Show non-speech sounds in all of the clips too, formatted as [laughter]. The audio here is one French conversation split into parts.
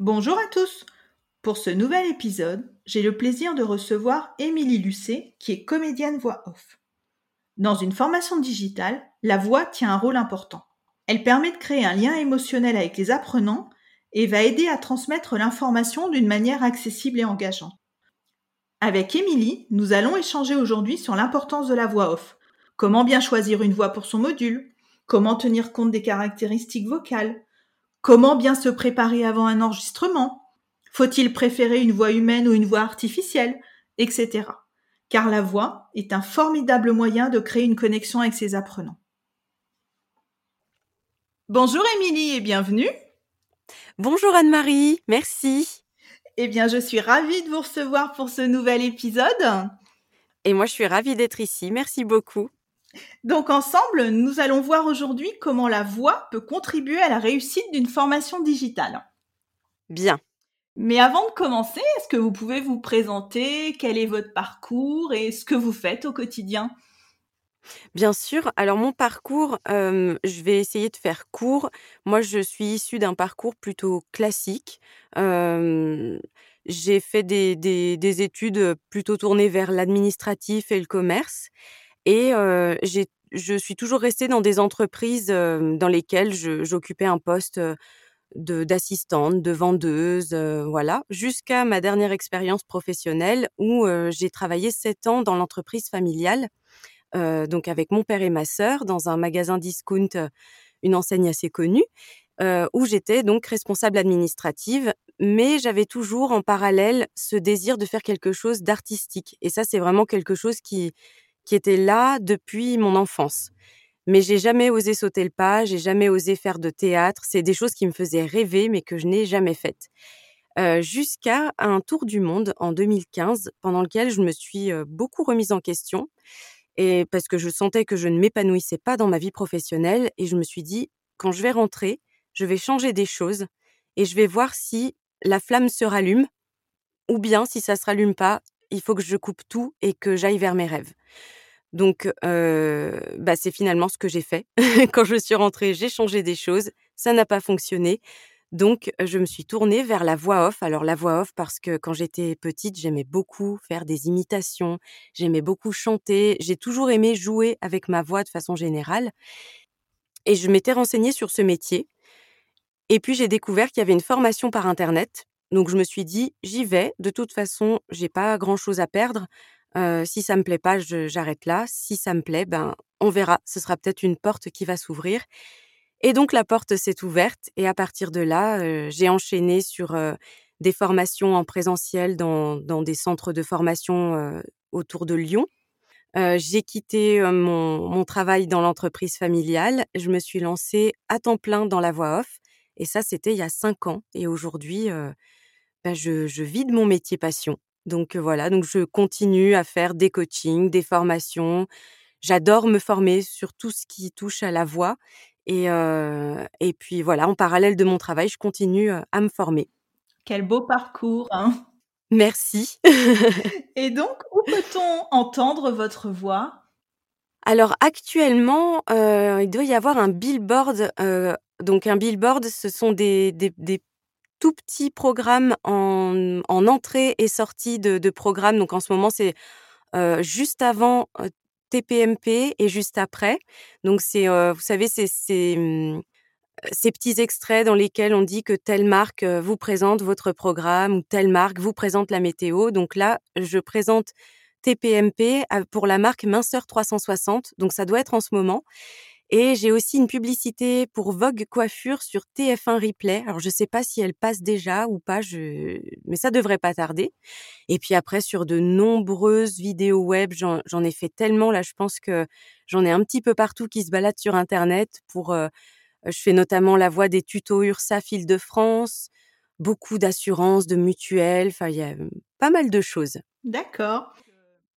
Bonjour à tous Pour ce nouvel épisode, j'ai le plaisir de recevoir Émilie Lucet, qui est comédienne voix off. Dans une formation digitale, la voix tient un rôle important. Elle permet de créer un lien émotionnel avec les apprenants et va aider à transmettre l'information d'une manière accessible et engageante. Avec Émilie, nous allons échanger aujourd'hui sur l'importance de la voix off. Comment bien choisir une voix pour son module? Comment tenir compte des caractéristiques vocales? Comment bien se préparer avant un enregistrement? Faut-il préférer une voix humaine ou une voix artificielle Etc. Car la voix est un formidable moyen de créer une connexion avec ses apprenants. Bonjour Émilie et bienvenue. Bonjour Anne-Marie, merci. Eh bien, je suis ravie de vous recevoir pour ce nouvel épisode. Et moi, je suis ravie d'être ici. Merci beaucoup. Donc ensemble, nous allons voir aujourd'hui comment la voix peut contribuer à la réussite d'une formation digitale. Bien. Mais avant de commencer, est-ce que vous pouvez vous présenter? Quel est votre parcours et ce que vous faites au quotidien? Bien sûr. Alors mon parcours, euh, je vais essayer de faire court. Moi, je suis issue d'un parcours plutôt classique. Euh, j'ai fait des, des, études plutôt tournées vers l'administratif et le commerce. Et je suis toujours restée dans des entreprises dans lesquelles j'occupais un poste d'assistante, de vendeuse, voilà, jusqu'à ma dernière expérience professionnelle où j'ai travaillé sept ans dans l'entreprise familiale, donc avec mon père et ma sœur dans un magasin discount, une enseigne assez connue, où j'étais donc responsable administrative, mais j'avais toujours en parallèle ce désir de faire quelque chose d'artistique. Et ça, c'est vraiment quelque chose qui qui était là depuis mon enfance. Mais j'ai jamais osé sauter le pas, j'ai jamais osé faire de théâtre. C'est des choses qui me faisaient rêver, mais que je n'ai jamais faites. Euh, jusqu'à un tour du monde en 2015, pendant lequel je me suis euh, beaucoup remise en question, et parce que je sentais que je ne m'épanouissais pas dans ma vie professionnelle, et je me suis dit, quand je vais rentrer, je vais changer des choses, et je vais voir si la flamme se rallume, ou bien si ça se rallume pas, il faut que je coupe tout et que j'aille vers mes rêves. Donc, bah, c'est finalement ce que j'ai fait. [laughs] Quand je suis rentrée, j'ai changé des choses. Ça n'a pas fonctionné. Donc, je me suis tournée vers la voix off. Alors, la voix off, parce que quand j'étais petite, j'aimais beaucoup faire des imitations, j'aimais beaucoup chanter, j'ai toujours aimé jouer avec ma voix de façon générale. Et je m'étais renseignée sur ce métier. Et puis, j'ai découvert qu'il y avait une formation par Internet. Donc, je me suis dit, j'y vais. De toute façon, j'ai pas grand chose à perdre si ça me plaît pas, j'arrête là. Si ça me plaît, ben on verra. Ce sera peut-être une porte qui va s'ouvrir. Et donc la porte s'est ouverte et à partir de là, j'ai enchaîné sur des formations en présentiel dans, des centres de formation autour de Lyon. j'ai quitté mon, mon, travail dans l'entreprise familiale. Je me suis lancée à temps plein dans la voix off. Et ça, c'était il y a cinq ans. Et aujourd'hui, ben je, je vis de mon métier passion. Donc voilà, donc je continue à faire des coachings, des formations. J'adore me former sur tout ce qui touche à la voix. Et, et puis voilà, en parallèle de mon travail, je continue à me former. Quel beau parcours. Hein Merci. [laughs] et donc, où peut-on entendre votre voix? Alors actuellement, il doit y avoir un billboard. donc un billboard, ce sont des, des, des tout petit programme en, en entrée et sortie de, programme. Donc en ce moment, c'est euh, juste avant euh, TPMP et juste après. Donc c'est, euh, vous savez, c'est mmh, ces petits extraits dans lesquels on dit que telle marque vous présente votre programme ou telle marque vous présente la météo. Donc là, je présente TPMP pour la marque Minceur 360. Donc ça doit être en ce moment. Et j'ai aussi une publicité pour Vogue Coiffure sur TF1 Replay. Alors je sais pas si elle passe déjà ou pas, je... mais ça devrait pas tarder. Et puis après sur de nombreuses vidéos web, j'en ai fait tellement là, je pense que j'en ai un petit peu partout qui se baladent sur internet pour euh, je fais notamment la voix des tutos URSAF Île-de-France, beaucoup d'assurances, de mutuelles, enfin il y a pas mal de choses. D'accord.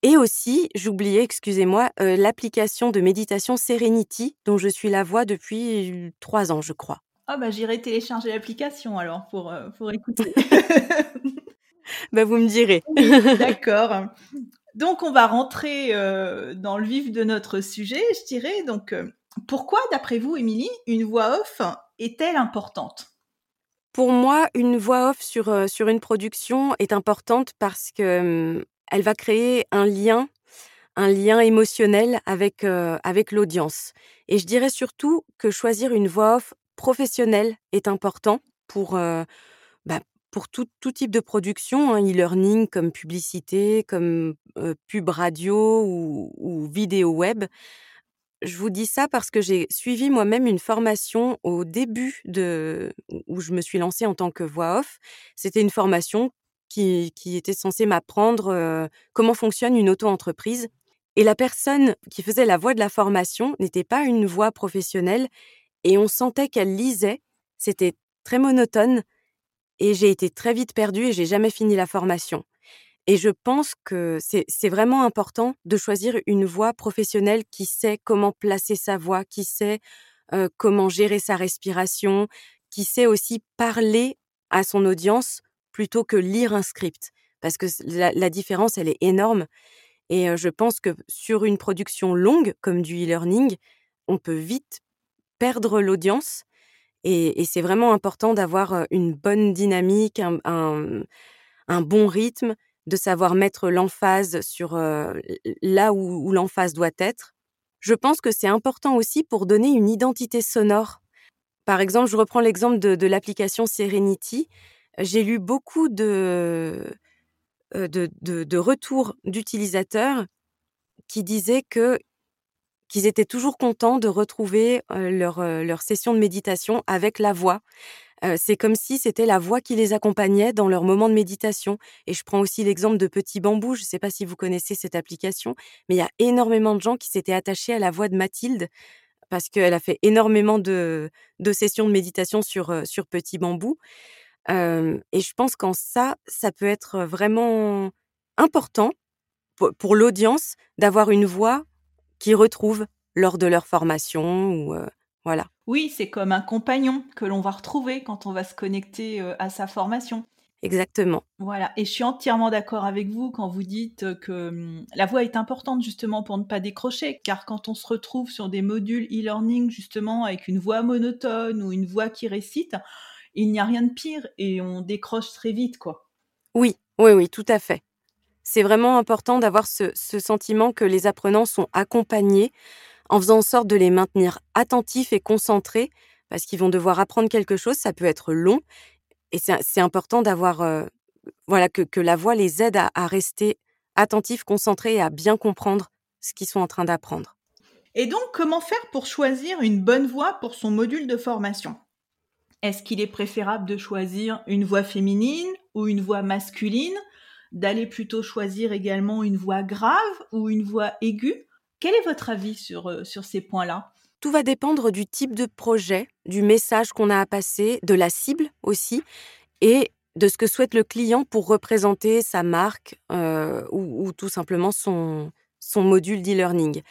Et aussi, j'oubliais, excusez-moi, l'application de méditation Serenity, dont je suis la voix depuis trois ans, je crois. Ah bah j'irai télécharger l'application alors pour, pour écouter. [laughs] bah vous me direz. [laughs] D'accord. Donc on va rentrer dans le vif de notre sujet, je dirais. Donc pourquoi, d'après vous, Émilie, une voix off est-elle importante? Pour moi, une voix off sur, sur une production est importante parce que elle va créer un lien, un lien émotionnel avec, avec l'audience. Et je dirais surtout que choisir une voix off professionnelle est important pour, bah, pour tout, tout, type de production, hein, e-learning comme publicité, comme pub radio ou, ou vidéo web. Je vous dis ça parce que j'ai suivi moi-même une formation au début de où je me suis lancée en tant que voix off. C'était une formation qui, était censée m'apprendre comment fonctionne une auto-entreprise. Et la personne qui faisait la voix de la formation n'était pas une voix professionnelle et on sentait qu'elle lisait. C'était très monotone et j'ai été très vite perdue et j'ai jamais fini la formation. Et je pense que c'est vraiment important de choisir une voix professionnelle qui sait comment placer sa voix, qui sait comment gérer sa respiration, qui sait aussi parler à son audience plutôt que lire un script. Parce que la, différence, elle est énorme. Et je pense que sur une production longue, comme du e-learning, on peut vite perdre l'audience. Et, c'est vraiment important d'avoir une bonne dynamique, un, bon rythme de savoir mettre l'emphase sur là où, l'emphase doit être. Je pense que c'est important aussi pour donner une identité sonore. Par exemple, je reprends l'exemple de, l'application Serenity. J'ai lu beaucoup de, de, retours d'utilisateurs qui disaient que qu'ils étaient toujours contents de retrouver leur, leur session de méditation avec la voix, c'est comme si c'était la voix qui les accompagnait dans leur moment de méditation. Et je prends aussi l'exemple de Petit Bambou. Je ne sais pas si vous connaissez cette application, mais il y a énormément de gens qui s'étaient attachés à la voix de Mathilde parce qu'elle a fait énormément de, sessions de méditation sur, sur Petit Bambou. Et je pense qu'en ça, ça peut être vraiment important pour, l'audience d'avoir une voix qu'ils retrouvent lors de leur formation ou voilà. Oui, c'est comme un compagnon que l'on va retrouver quand on va se connecter à sa formation. Exactement. Voilà, et je suis entièrement d'accord avec vous quand vous dites que mmh, la voix est importante justement pour ne pas décrocher, car quand on se retrouve sur des modules e-learning justement avec une voix monotone ou une voix qui récite, il n'y a rien de pire et on décroche très vite, quoi. Oui, oui, oui, tout à fait. C'est vraiment important d'avoir ce sentiment que les apprenants sont accompagnés en faisant en sorte de les maintenir attentifs et concentrés, parce qu'ils vont devoir apprendre quelque chose, ça peut être long, et c'est important d'avoir, euh, voilà, que, la voix les aide à, rester attentifs, concentrés et à bien comprendre ce qu'ils sont en train d'apprendre. Et donc, comment faire pour choisir une bonne voix pour son module de formation? Est-ce qu'il est préférable de choisir une voix féminine ou une voix masculine? D'aller plutôt choisir également une voix grave ou une voix aiguë? Quel est votre avis sur, euh, sur ces points-là? Tout va dépendre du type de projet, du message qu'on a à passer, de la cible aussi, et de ce que souhaite le client pour représenter sa marque euh, ou, tout simplement son, son module d'e-learning.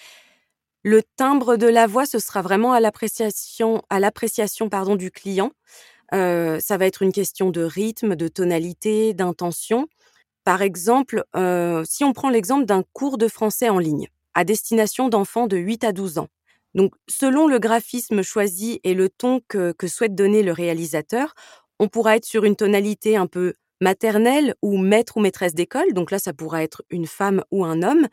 Le timbre de la voix, ce sera vraiment à l'appréciation, à l'appréciation pardon du client. Euh, ça va être une question de rythme, de tonalité, d'intention. Par exemple, si on prend l'exemple d'un cours de français en ligne à destination d'enfants de 8 à 12 ans. Donc, selon le graphisme choisi et le ton que, souhaite donner le réalisateur, on pourra être sur une tonalité un peu maternelle ou maître ou maîtresse d'école. Donc là, ça pourra être une femme ou un homme.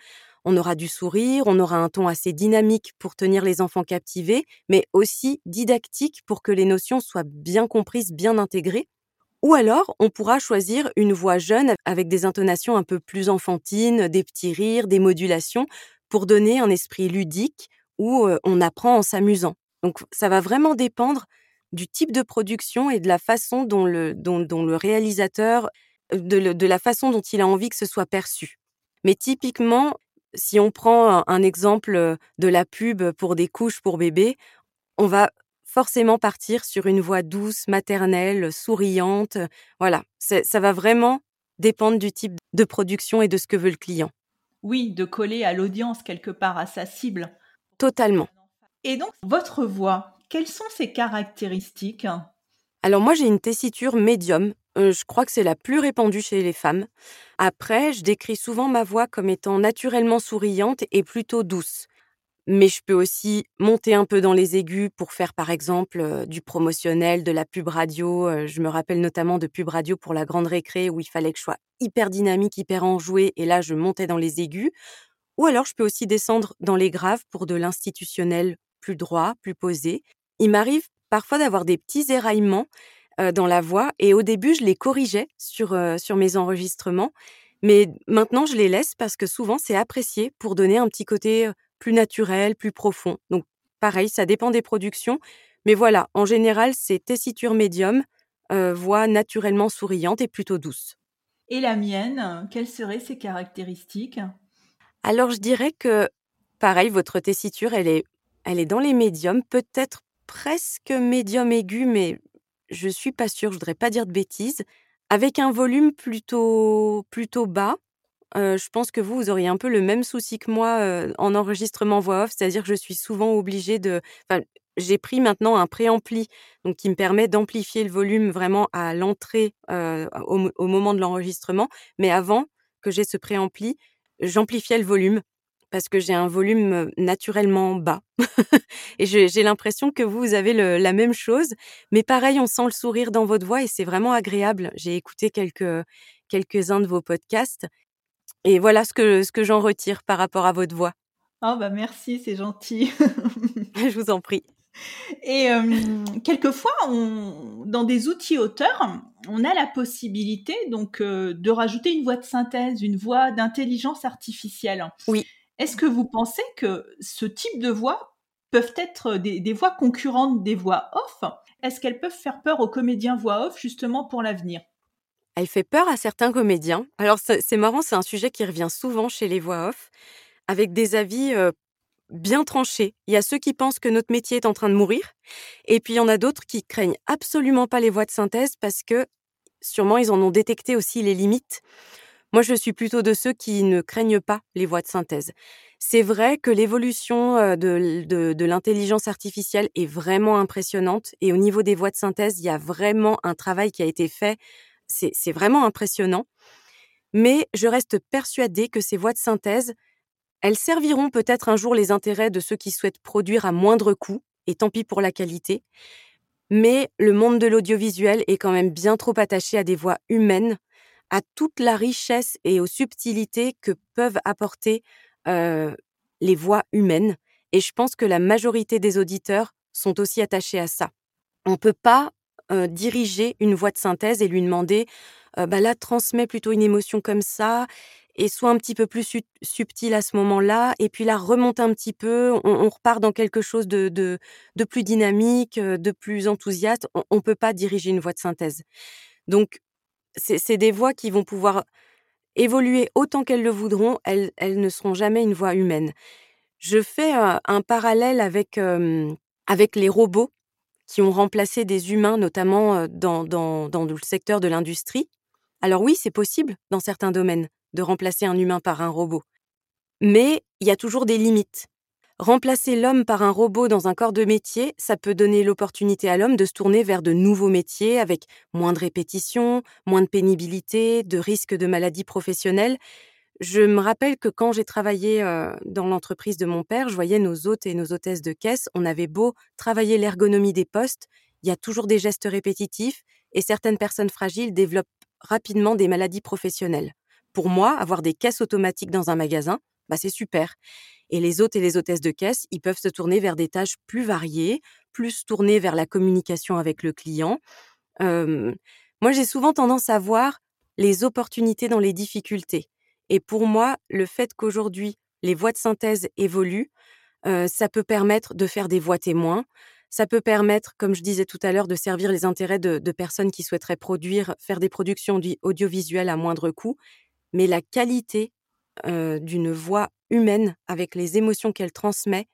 On aura du sourire, on aura un ton assez dynamique pour tenir les enfants captivés, mais aussi didactique pour que les notions soient bien comprises, bien intégrées. Ou alors, on pourra choisir une voix jeune avec des intonations un peu plus enfantines, des petits rires, des modulations, pour donner un esprit ludique où on apprend en s'amusant. Donc ça va vraiment dépendre du type de production et de la façon dont le, dont, le réalisateur, de, la façon dont il a envie que ce soit perçu. Mais typiquement, si on prend un, exemple de la pub pour des couches pour bébés, on va forcément partir sur une voix douce, maternelle, souriante. Voilà, ça va vraiment dépendre du type de production et de ce que veut le client. Oui, de coller à l'audience quelque part, à sa cible. Totalement. Et donc, votre voix, quelles sont ses caractéristiques? Alors moi, j'ai une tessiture médium. Euh, je crois que c'est la plus répandue chez les femmes. Après, je décris souvent ma voix comme étant naturellement souriante et plutôt douce mais je peux aussi monter un peu dans les aigus pour faire par exemple du promotionnel, de la pub radio. je me rappelle notamment de pub radio pour la grande récré où il fallait que je sois hyper dynamique, hyper enjouée et là je montais dans les aigus. Ou alors je peux aussi descendre dans les graves pour de l'institutionnel plus droit, plus posé. Il m'arrive parfois d'avoir des petits éraillements dans la voix et au début je les corrigeais sur, sur mes enregistrements. Mais maintenant, je les laisse parce que souvent, c'est apprécié pour donner un petit côté plus naturel, plus profond. Donc pareil, ça dépend des productions. Mais voilà, en général, c'est tessiture médium, euh, voix naturellement souriante et plutôt douce. Et la mienne, quelles seraient ses caractéristiques? Alors je dirais que, pareil, votre tessiture, elle est, elle est dans les médiums, peut-être presque médium aigu, mais je suis pas sûre, je voudrais pas dire de bêtises, avec un volume plutôt, plutôt bas, je pense que vous, vous auriez un peu le même souci que moi en enregistrement voix off, c'est-à-dire que je suis souvent obligée de. Enfin, j'ai pris maintenant un préampli, donc qui me permet d'amplifier le volume vraiment à l'entrée au, moment de l'enregistrement. Mais avant que j'ai ce préampli, j'amplifiais le volume parce que j'ai un volume naturellement bas. et j'ai l'impression que vous, vous avez la même chose. Mais pareil, on sent le sourire dans votre voix et c'est vraiment agréable. J'ai écouté quelques quelques-uns de vos podcasts et voilà ce que, ce que j'en retire par rapport à votre voix. Oh bah merci, c'est gentil. [laughs] [laughs] Je vous en prie. Et quelquefois, on, dans des outils auteurs, on a la possibilité donc de rajouter une voix de synthèse, une voix d'intelligence artificielle. Oui. Est-ce que vous pensez que ce type de voix peuvent être des, voix concurrentes des voix off? Est-ce qu'elles peuvent faire peur aux comédiens voix off justement pour l'avenir? Elle fait peur à certains comédiens. Alors c'est marrant, c'est un sujet qui revient souvent chez les voix off, avec des avis bien tranchés. Il y a ceux qui pensent que notre métier est en train de mourir, et puis il y en a d'autres qui craignent absolument pas les voix de synthèse parce que sûrement ils en ont détecté aussi les limites. Moi, je suis plutôt de ceux qui ne craignent pas les voix de synthèse. C'est vrai que l'évolution de, l'intelligence artificielle est vraiment impressionnante et au niveau des voix de synthèse, il y a vraiment un travail qui a été fait c'est vraiment impressionnant. Mais je reste persuadée que ces voix de synthèse, elles serviront peut-être un jour les intérêts de ceux qui souhaitent produire à moindre coût, et tant pis pour la qualité. Mais le monde de l'audiovisuel est quand même bien trop attaché à des voix humaines, à toute la richesse et aux subtilités que peuvent apporter les voix humaines. Et je pense que la majorité des auditeurs sont aussi attachés à ça. On ne peut pas diriger une voix de synthèse et lui demander bah là, transmets plutôt une émotion comme ça et sois un petit peu plus subtil à ce moment-là, et puis là, remonte un petit peu, on, repart dans quelque chose de, de, de, plus dynamique, de plus enthousiaste. On ne peut pas diriger une voix de synthèse. Donc, c'est des voix qui vont pouvoir évoluer autant qu'elles le voudront, elles, ne seront jamais une voix humaine. Je fais un parallèle avec, avec les robots qui ont remplacé des humains, notamment dans, dans le secteur de l'industrie. Alors oui, c'est possible dans certains domaines de remplacer un humain par un robot. Mais il y a toujours des limites. Remplacer l'homme par un robot dans un corps de métier, ça peut donner l'opportunité à l'homme de se tourner vers de nouveaux métiers avec moins de répétitions, moins de pénibilité, de risques de maladies professionnelles. Je me rappelle que quand j'ai travaillé dans l'entreprise de mon père, je voyais nos hôtes et nos hôtesses de caisse, on avait beau travailler l'ergonomie des postes, il y a toujours des gestes répétitifs et certaines personnes fragiles développent rapidement des maladies professionnelles. Pour moi, avoir des caisses automatiques dans un magasin, bah c'est super. Et les hôtes et les hôtesses de caisse, ils peuvent se tourner vers des tâches plus variées, plus tournées vers la communication avec le client. moi, j'ai souvent tendance à voir les opportunités dans les difficultés. Et pour moi, le fait qu'aujourd'hui, les voix de synthèse évoluent, ça peut permettre de faire des voix témoins, ça peut permettre, comme je disais tout à l'heure, de servir les intérêts de, personnes qui souhaiteraient produire, faire des productions audiovisuelles à moindre coût, mais la qualité d'une voix humaine avec les émotions qu'elle transmet,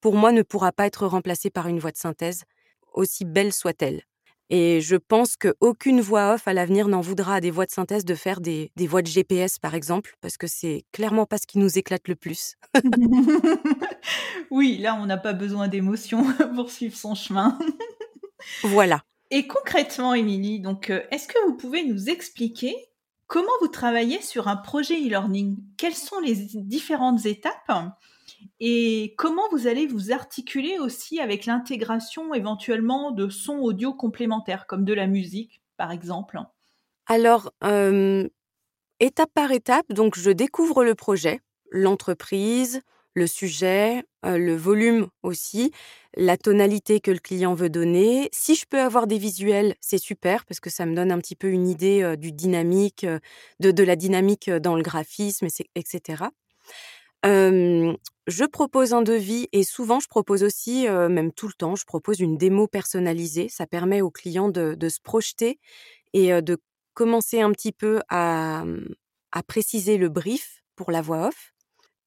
pour moi, ne pourra pas être remplacée par une voix de synthèse. aussi belle soit-elle. Et je pense qu'aucune voix off à l'avenir n'en voudra à des voix de synthèse de faire des, des, voix de GPS, par exemple, parce que c'est clairement pas ce qui nous éclate le plus. oui, là, on n'a pas besoin d'émotion [laughs] pour suivre son chemin. voilà. Et concrètement, Émilie, donc, euh, est-ce que vous pouvez nous expliquer comment vous travaillez sur un projet e-learning? Quelles sont les différentes étapes? Et comment vous allez vous articuler aussi avec l'intégration éventuellement de sons audio complémentaires, comme de la musique, par exemple? Alors, étape par étape, donc je découvre le projet, l'entreprise, le sujet, le volume aussi, la tonalité que le client veut donner. Si je peux avoir des visuels, c'est super parce que ça me donne un petit peu une idée du dynamique, de, de, la dynamique dans le graphisme, etc je propose un devis et souvent je propose aussi, même tout le temps, je propose une démo personnalisée. Ça permet au client de, se projeter et de commencer un petit peu à, à préciser le brief pour la voix off.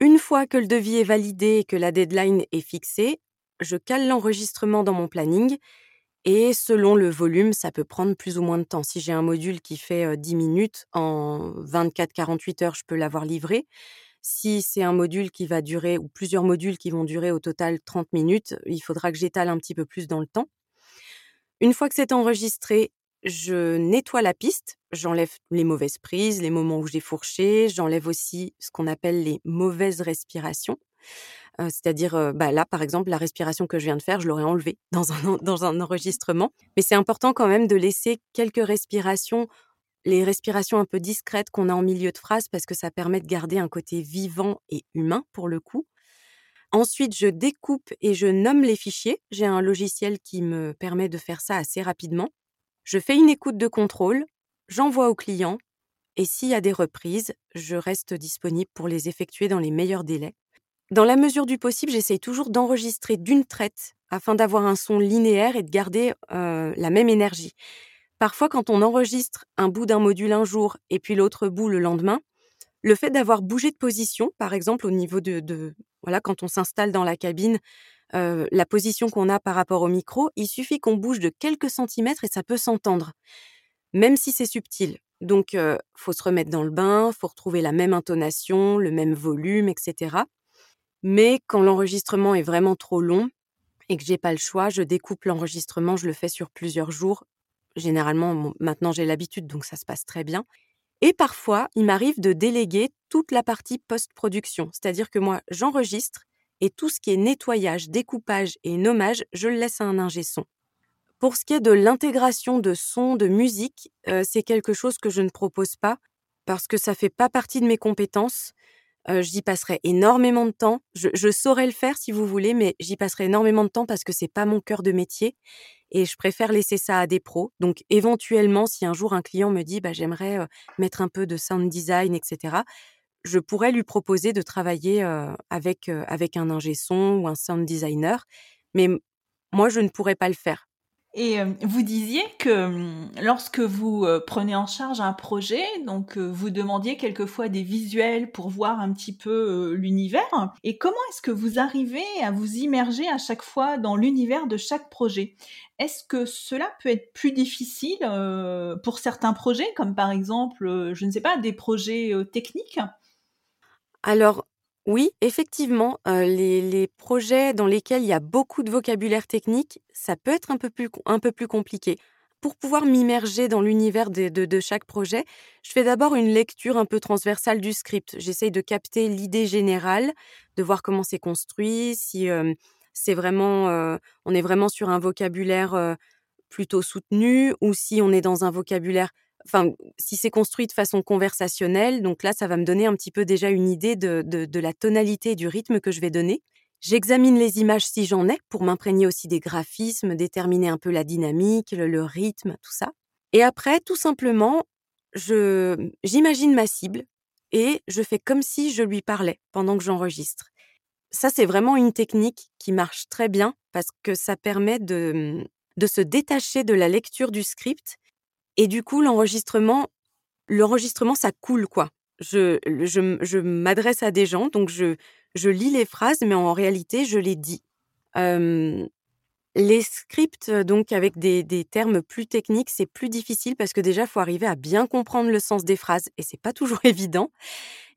Une fois que le devis est validé et que la deadline est fixée, je cale l'enregistrement dans mon planning et selon le volume, ça peut prendre plus ou moins de temps. Si j'ai un module qui fait 10 minutes, en 24-48 heures, je peux l'avoir livré. Si c'est un module qui va durer, ou plusieurs modules qui vont durer au total 30 minutes, il faudra que j'étale un petit peu plus dans le temps. Une fois que c'est enregistré, je nettoie la piste, j'enlève les mauvaises prises, les moments où j'ai fourché, j'enlève aussi ce qu'on appelle les mauvaises respirations. c'est-à-dire, bah là, par exemple, la respiration que je viens de faire, je l'aurais enlevée [laughs] dans un, dans un enregistrement. Mais c'est important quand même de laisser quelques respirations les respirations un peu discrètes qu'on a en milieu de phrase parce que ça permet de garder un côté vivant et humain pour le coup. Ensuite, je découpe et je nomme les fichiers. J'ai un logiciel qui me permet de faire ça assez rapidement. Je fais une écoute de contrôle, j'envoie au client et s'il y a des reprises, je reste disponible pour les effectuer dans les meilleurs délais. Dans la mesure du possible, j'essaye toujours d'enregistrer d'une traite afin d'avoir un son linéaire et de garder la même énergie. Parfois, quand on enregistre un bout d'un module un jour et puis l'autre bout le lendemain, le fait d'avoir bougé de position, par exemple au niveau de, voilà, quand on s'installe dans la cabine, euh, la position qu'on a par rapport au micro, il suffit qu'on bouge de quelques centimètres et ça peut s'entendre, même si c'est subtil. Donc, euh, faut se remettre dans le bain, faut retrouver la même intonation, le même volume, etc. Mais quand l'enregistrement est vraiment trop long et que j'ai pas le choix, je découpe l'enregistrement, je le fais sur plusieurs jours Généralement, maintenant j'ai l'habitude, donc ça se passe très bien. Et parfois, il m'arrive de déléguer toute la partie post-production, c'est-à-dire que moi, j'enregistre et tout ce qui est nettoyage, découpage et nommage, je le laisse à un ingé son. Pour ce qui est de l'intégration de sons, de musique, euh, c'est quelque chose que je ne propose pas parce que ça fait pas partie de mes compétences. Euh, j'y passerai énormément de temps. Je, je, saurais le faire si vous voulez, mais j'y passerai énormément de temps parce que c'est pas mon cœur de métier et je préfère laisser ça à des pros. Donc éventuellement, si un jour un client me dit bah, j'aimerais mettre un peu de sound design, etc., je pourrais lui proposer de travailler avec, un ingé son ou un sound designer, mais moi, je ne pourrais pas le faire. Et vous disiez que lorsque vous prenez en charge un projet, donc vous demandiez quelquefois des visuels pour voir un petit peu l'univers. Et comment est-ce que vous arrivez à vous immerger à chaque fois dans l'univers de chaque projet? Est-ce que cela peut être plus difficile pour certains projets, comme par exemple, je ne sais pas, des projets techniques? Alors, oui, effectivement, les projets dans lesquels il y a beaucoup de vocabulaire technique, ça peut être un peu plus un peu plus compliqué. Pour pouvoir m'immerger dans l'univers de chaque projet, je fais d'abord une lecture un peu transversale du script. J'essaye de capter l'idée générale, de voir comment c'est construit, si, c'est vraiment, on est vraiment sur un vocabulaire, plutôt soutenu ou si on est dans un vocabulaire enfin, si c'est construit de façon conversationnelle, donc là, ça va me donner un petit peu déjà une idée de, de, la tonalité et du rythme que je vais donner. J'examine les images si j'en ai pour m'imprégner aussi des graphismes, déterminer un peu la dynamique, le, rythme, tout ça. Et après, tout simplement, je j'imagine ma cible et je fais comme si je lui parlais pendant que j'enregistre. Ça, c'est vraiment une technique qui marche très bien parce que ça permet de, de se détacher de la lecture du script et du coup, l'enregistrement, l'enregistrement, ça coule, quoi. Je, je, je m'adresse à des gens, donc je, je lis les phrases, mais en réalité, je les dis. Les scripts, donc avec des, des termes plus techniques, c'est plus difficile parce que déjà, il faut arriver à bien comprendre le sens des phrases et c'est pas [laughs] toujours évident.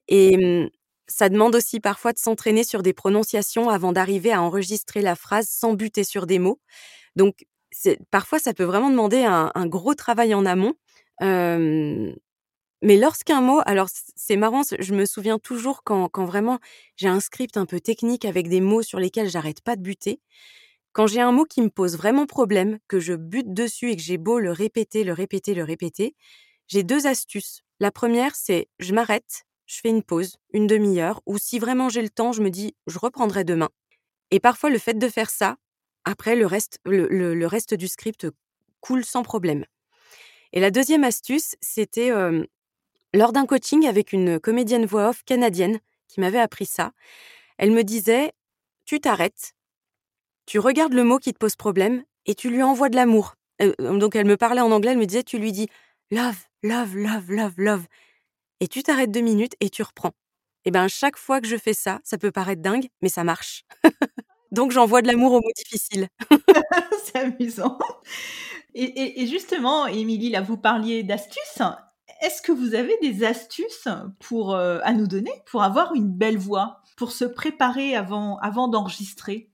Et ça demande aussi parfois de s'entraîner sur des prononciations avant d'arriver à enregistrer la phrase sans buter sur des mots. Donc, parfois, ça peut vraiment demander un, gros travail en amont. mais lorsqu'un mot, alors c'est marrant, je me souviens toujours quand, quand vraiment j'ai un script un peu technique avec des mots sur lesquels j'arrête pas de buter. Quand j'ai un mot qui me pose vraiment problème, que je bute dessus et que j'ai beau le répéter, le répéter, le répéter, j'ai deux astuces. La première, c'est je m'arrête, je fais une pause, une demi-heure, ou si vraiment j'ai le temps, je me dis je reprendrai demain. Et parfois, le fait de faire ça, après, le reste, le, reste du script coule sans problème. Et la deuxième astuce, c'était lors d'un coaching avec une comédienne voix off canadienne qui m'avait appris ça. Elle me disait Tu t'arrêtes, tu regardes le mot qui te pose problème et tu lui envoies de l'amour. donc elle me parlait en anglais, elle me disait Tu lui dis Love, love, love, love, love. Et tu t'arrêtes deux minutes et tu reprends. Et bien, chaque fois que je fais ça, ça peut paraître dingue, mais ça marche. [laughs] Donc j'envoie de l'amour aux mots difficiles. [laughs] c'est amusant. Et, justement, Émilie, là, vous parliez d'astuces. Est-ce que vous avez des astuces pour, euh, à nous donner pour avoir une belle voix, pour se préparer avant, avant d'enregistrer?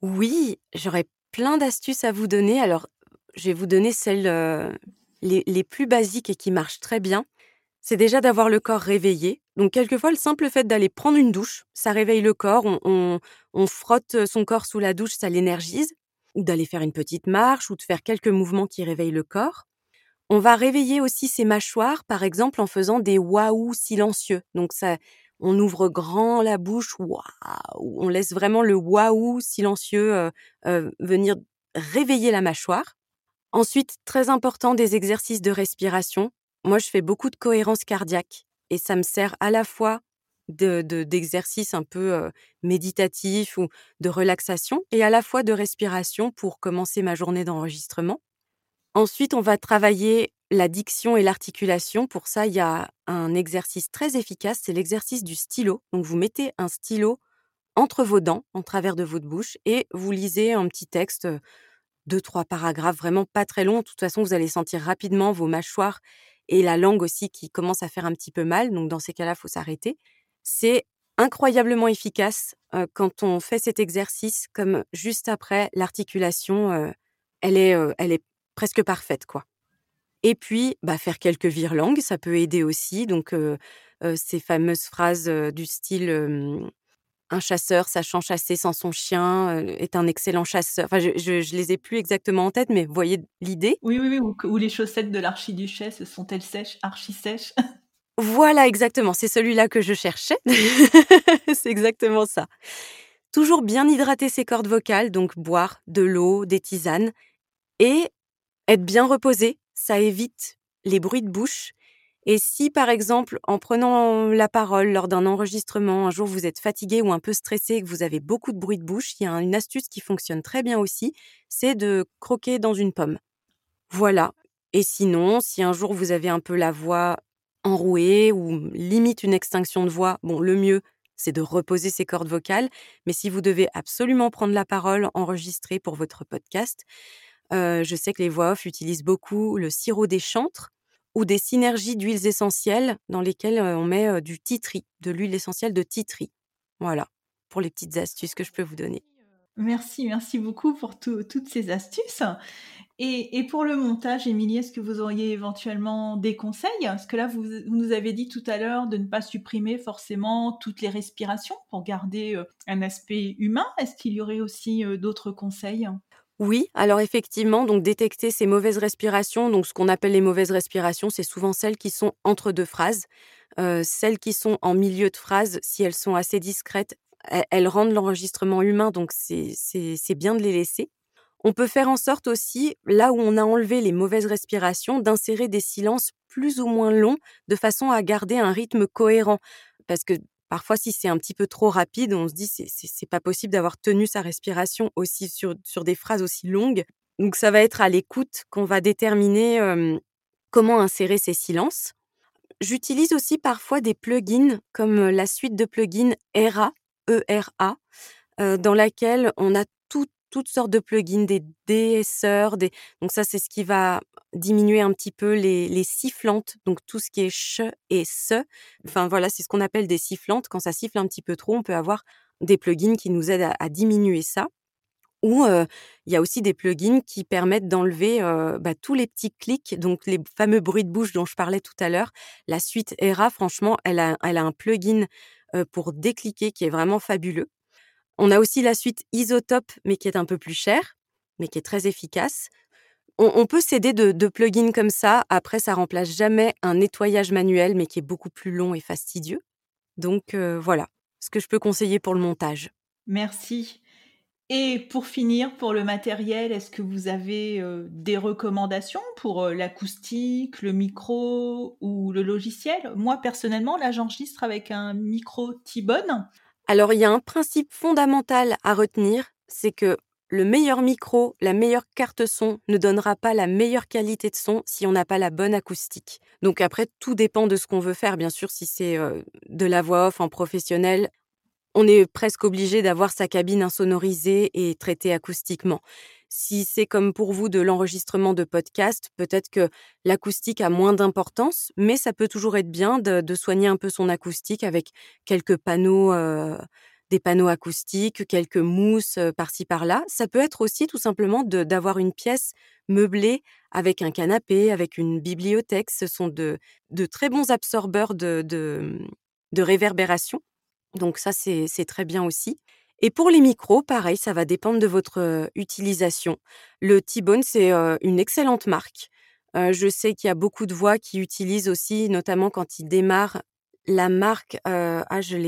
Oui, j'aurais plein d'astuces à vous donner. Alors, je vais vous donner celles euh, les, les, plus basiques et qui marchent très bien c'est déjà d'avoir le corps réveillé. Donc quelquefois, le simple fait d'aller prendre une douche, ça réveille le corps, on, frotte son corps sous la douche, ça l'énergise, ou d'aller faire une petite marche, ou de faire quelques mouvements qui réveillent le corps. On va réveiller aussi ses mâchoires, par exemple en faisant des waouh silencieux. Donc ça, on ouvre grand la bouche, waouh, on laisse vraiment le waouh silencieux euh, euh, venir réveiller la mâchoire. Ensuite, très important, des exercices de respiration. Moi, je fais beaucoup de cohérence cardiaque et ça me sert à la fois d'exercices un peu méditatifs ou de relaxation et à la fois de respiration pour commencer ma journée d'enregistrement. Ensuite, on va travailler la diction et l'articulation. Pour ça, il y a un exercice très efficace, c'est l'exercice du stylo. Donc, vous mettez un stylo entre vos dents, en travers de votre bouche, et vous lisez un petit texte, deux, trois paragraphes, vraiment pas très long. De toute façon, vous allez sentir rapidement vos mâchoires et la langue aussi qui commence à faire un petit peu mal. Donc dans ces cas-là, faut s'arrêter. C'est incroyablement efficace quand on fait cet exercice, comme juste après l'articulation, elle est, elle est presque parfaite, quoi. Et puis, bah, faire quelques vire-langues, ça peut aider aussi. Donc, ces fameuses phrases du style un chasseur sachant chasser sans son chien est un excellent chasseur. Enfin, je, je, les ai plus exactement en tête, mais vous voyez l'idée? Oui, oui, oui. Ou, les chaussettes de l'archiduchesse sont-elles sèches, archi sèches? Voilà, exactement. C'est celui-là que je cherchais. [laughs] c'est exactement ça. Toujours bien hydrater ses cordes vocales, donc boire de l'eau, des tisanes, et être bien reposé. Ça évite les bruits de bouche et si, par exemple, en prenant la parole lors d'un enregistrement, un jour vous êtes fatigué ou un peu stressé et que vous avez beaucoup de bruit de bouche, il y a une astuce qui fonctionne très bien aussi, c'est de croquer dans une pomme. Voilà. Et sinon, si un jour vous avez un peu la voix enrouée ou limite une extinction de voix, bon, le mieux, c'est de reposer ses cordes vocales. Mais si vous devez absolument prendre la parole, enregistrer pour votre podcast, euh, je sais que les voix off utilisent beaucoup le sirop des chantres ou des synergies d'huiles essentielles dans lesquelles on met du titri, de l'huile essentielle de titri. Voilà, pour les petites astuces que je peux vous donner. Merci, merci beaucoup pour toutes ces astuces. Et, pour le montage, Émilie, est-ce que vous auriez éventuellement des conseils? Parce que là, vous, nous avez dit tout à l'heure de ne pas supprimer forcément toutes les respirations pour garder un aspect humain. Est-ce qu'il y aurait aussi d'autres conseils? Oui, alors effectivement, donc détecter ces mauvaises respirations, donc ce qu'on appelle les mauvaises respirations, c'est souvent celles qui sont entre deux phrases. Euh, celles qui sont en milieu de phrase, si elles sont assez discrètes, elles, rendent l'enregistrement humain, donc c'est bien de les laisser. On peut faire en sorte aussi, là où on a enlevé les mauvaises respirations, d'insérer des silences plus ou moins longs de façon à garder un rythme cohérent. Parce que Parfois, si c'est un petit peu trop rapide, on se dit c'est pas possible d'avoir tenu sa respiration aussi sur, sur des phrases aussi longues. Donc ça va être à l'écoute qu'on va déterminer comment insérer ces silences. J'utilise aussi parfois des plugins comme la suite de plugins ERA, E-R-A, dans laquelle on a tout toutes sortes de plugins, des DSR, des... donc ça c'est ce qui va diminuer un petit peu les, les sifflantes, donc tout ce qui est ch et se. Enfin voilà, c'est ce qu'on appelle des sifflantes. Quand ça siffle un petit peu trop, on peut avoir des plugins qui nous aident à, diminuer ça. Ou il y a aussi des plugins qui permettent d'enlever bah, tous les petits clics, donc les fameux bruits de bouche dont je parlais tout à l'heure. La suite ERA, franchement, elle a, elle a un plugin pour décliquer qui est vraiment fabuleux. On a aussi la suite Isotope, mais qui est un peu plus chère, mais qui est très efficace. On, peut s'aider de, plugins comme ça. Après, ça remplace jamais un nettoyage manuel, mais qui est beaucoup plus long et fastidieux. Donc voilà, ce que je peux conseiller pour le montage. Merci. Et pour finir, pour le matériel, est-ce que vous avez des recommandations pour l'acoustique, le micro ou le logiciel? Moi, personnellement, là, j'enregistre avec un micro T-Bone. Alors, il y a un principe fondamental à retenir, c'est que le meilleur micro, la meilleure carte son ne donnera pas la meilleure qualité de son si on n'a pas la bonne acoustique. Donc après, tout dépend de ce qu'on veut faire. Bien sûr, si c'est de la voix off en professionnel, on est presque obligé d'avoir sa cabine insonorisée et traitée acoustiquement. Si c'est comme pour vous de l'enregistrement de podcast, peut-être que l'acoustique a moins d'importance, mais ça peut toujours être bien de, soigner un peu son acoustique avec quelques panneaux, euh, des panneaux acoustiques, quelques mousses euh, par-ci par-là. Ça peut être aussi tout simplement d'avoir une pièce meublée avec un canapé, avec une bibliothèque. Ce sont de, très bons absorbeurs de, réverbération donc ça, c'est très bien aussi. Et pour les micros, pareil, ça va dépendre de votre utilisation. Le T-Bone, c'est une excellente marque. je sais qu'il y a beaucoup de voix qui utilisent aussi, notamment quand ils démarrent, la marque. ah, je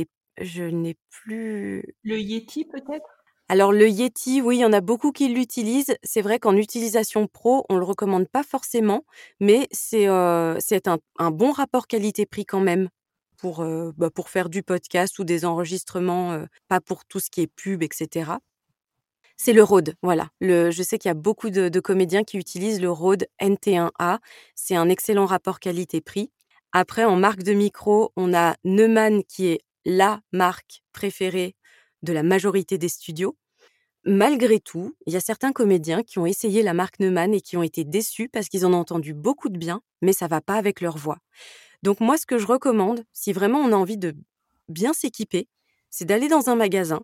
je n'ai plus. Le Yeti peut-être? Alors le Yeti, oui, il y en a beaucoup qui l'utilisent. C'est vrai qu'en utilisation pro, on le recommande pas forcément, mais c'est c'est un, un bon rapport qualité-prix quand même pour, bah, pour faire du podcast ou des enregistrements, pas pour tout ce qui est pub, etc. C'est le Rode, voilà. Le, je sais qu'il y a beaucoup de, comédiens qui utilisent le Rode NT1A. C'est un excellent rapport qualité-prix. Après, en marque de micro, on a Neumann qui est la marque préférée de la majorité des studios. Malgré tout, il y a certains comédiens qui ont essayé la marque Neumann et qui ont été déçus parce qu'ils en ont entendu beaucoup de bien, mais ça va pas avec leur voix. Donc moi, ce que je recommande, si vraiment on a envie de bien s'équiper, c'est d'aller dans un magasin,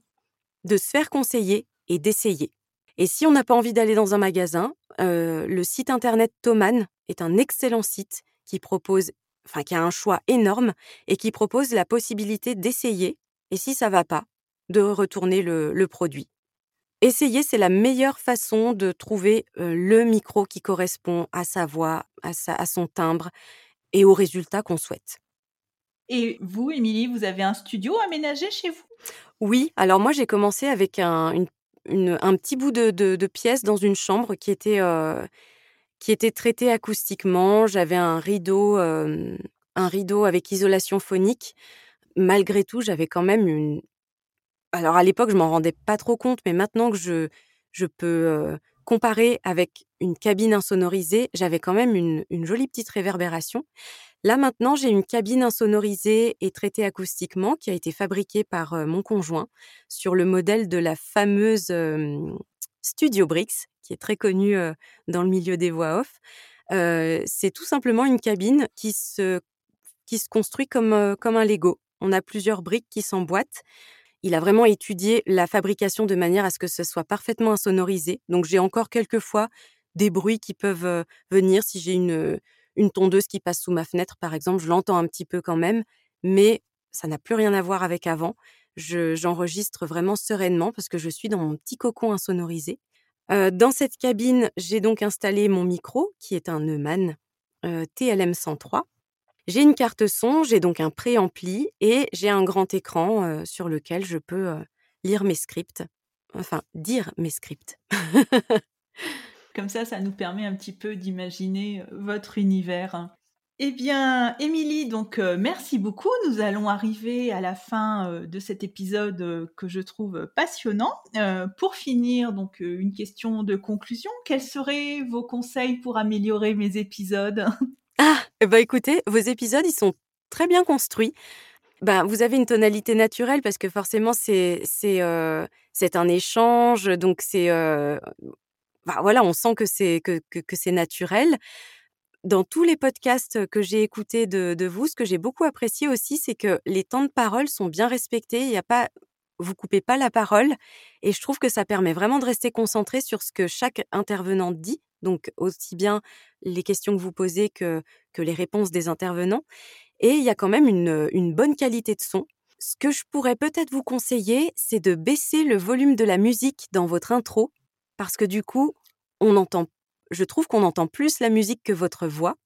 de se faire conseiller et d'essayer. Et si on n'a pas envie d'aller dans un magasin, euh, le site internet Thomann est un excellent site qui propose, enfin qui a un choix énorme et qui propose la possibilité d'essayer. Et si ça va pas, de retourner le, produit. Essayer, c'est la meilleure façon de trouver euh, le micro qui correspond à sa voix, à, à son timbre et aux résultats qu'on souhaite. Et vous, Émilie, vous avez un studio aménagé chez vous? Oui, alors moi j'ai commencé avec un, un petit bout de, de, pièce dans une chambre qui était, euh, qui était traitée acoustiquement. J'avais un rideau, un rideau avec isolation phonique. Malgré tout, j'avais quand même une. Alors à l'époque, je m'en rendais pas trop compte, mais maintenant que je, je peux comparé avec une cabine insonorisée, j'avais quand même une, jolie petite réverbération. Là maintenant, j'ai une cabine insonorisée et traitée acoustiquement qui a été fabriquée par mon conjoint sur le modèle de la fameuse Studio Brix, qui est très connue dans le milieu des voix off. C'est tout simplement une cabine qui se, qui se construit comme, comme un Lego. On a plusieurs briques qui s'emboîtent. Il a vraiment étudié la fabrication de manière à ce que ce soit parfaitement insonorisé. Donc j'ai encore quelquefois des bruits qui peuvent venir. Si j'ai une, une tondeuse qui passe sous ma fenêtre, par exemple, je l'entends un petit peu quand même, mais ça n'a plus rien à voir avec avant. j'enregistre vraiment sereinement parce que je suis dans mon petit cocon insonorisé. Dans cette cabine, j'ai donc installé mon micro, qui est un Neumann TLM 103. J'ai une carte son, j'ai donc un préampli et j'ai un grand écran sur lequel je peux lire mes scripts. Enfin, dire mes scripts. [laughs] Comme ça, ça nous permet un petit peu d'imaginer votre univers. Eh bien, Émilie, donc merci beaucoup. Nous allons arriver à la fin de cet épisode que je trouve passionnant. pour finir, donc une question de conclusion. Quels seraient vos conseils pour améliorer mes épisodes? [laughs] Ah, ben, écoutez, vos épisodes, ils sont très bien construits. Ben, vous avez une tonalité naturelle parce que forcément, c'est euh, un échange, donc c'est bah, voilà, on sent que c'est que, que, c'est naturel. Dans tous les podcasts que j'ai écoutés de, vous, ce que j'ai beaucoup apprécié aussi, c'est que les temps de parole sont bien respectés. Il y a pas, vous coupez pas la parole, et je trouve que ça permet vraiment de rester concentré sur ce que chaque intervenant dit. Donc aussi bien les questions que vous posez que, que les réponses des intervenants. Et il y a quand même une, bonne qualité de son. Ce que je pourrais peut-être vous conseiller, c'est de baisser le volume de la musique dans votre intro, parce que du coup, on entend, je trouve qu'on entend plus la musique que votre voix.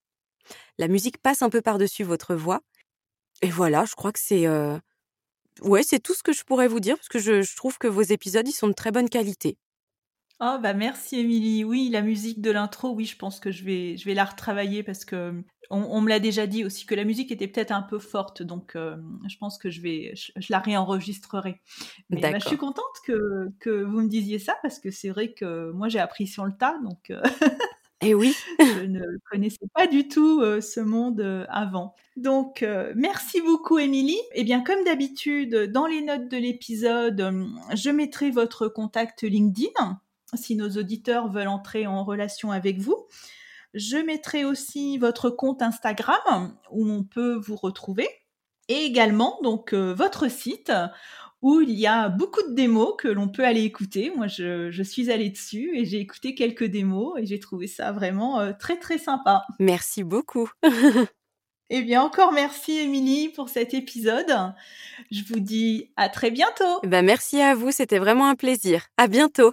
La musique passe un peu par-dessus votre voix. Et voilà, je crois que c'est, euh, ouais, c'est tout ce que je pourrais vous dire, parce que je, je trouve que vos épisodes, ils sont de très bonne qualité. Oh bah merci Émilie. Oui, la musique de l'intro, oui, je pense que je vais, je vais la retravailler parce que on, me l'a déjà dit aussi que la musique était peut-être un peu forte, donc euh, je pense que je vais, je, la réenregistrerai. Mais bah, je suis contente que, que vous me disiez ça parce que c'est vrai que moi j'ai appris sur le tas, donc. Euh, Et eh oui. [laughs] je ne connaissais pas du tout euh, ce monde avant. Donc, merci beaucoup, Émilie. Et eh bien, comme d'habitude, dans les notes de l'épisode, je mettrai votre contact LinkedIn si nos auditeurs veulent entrer en relation avec vous. Je mettrai aussi votre compte Instagram où on peut vous retrouver et également donc euh, votre site où il y a beaucoup de démos que l'on peut aller écouter. Moi, je, suis allée dessus et j'ai écouté quelques démos et j'ai trouvé ça vraiment euh, très très sympa. Merci beaucoup. [laughs] eh bien, encore merci Émilie pour cet épisode. Je vous dis à très bientôt. Ben, merci à vous, c'était vraiment un plaisir. À bientôt.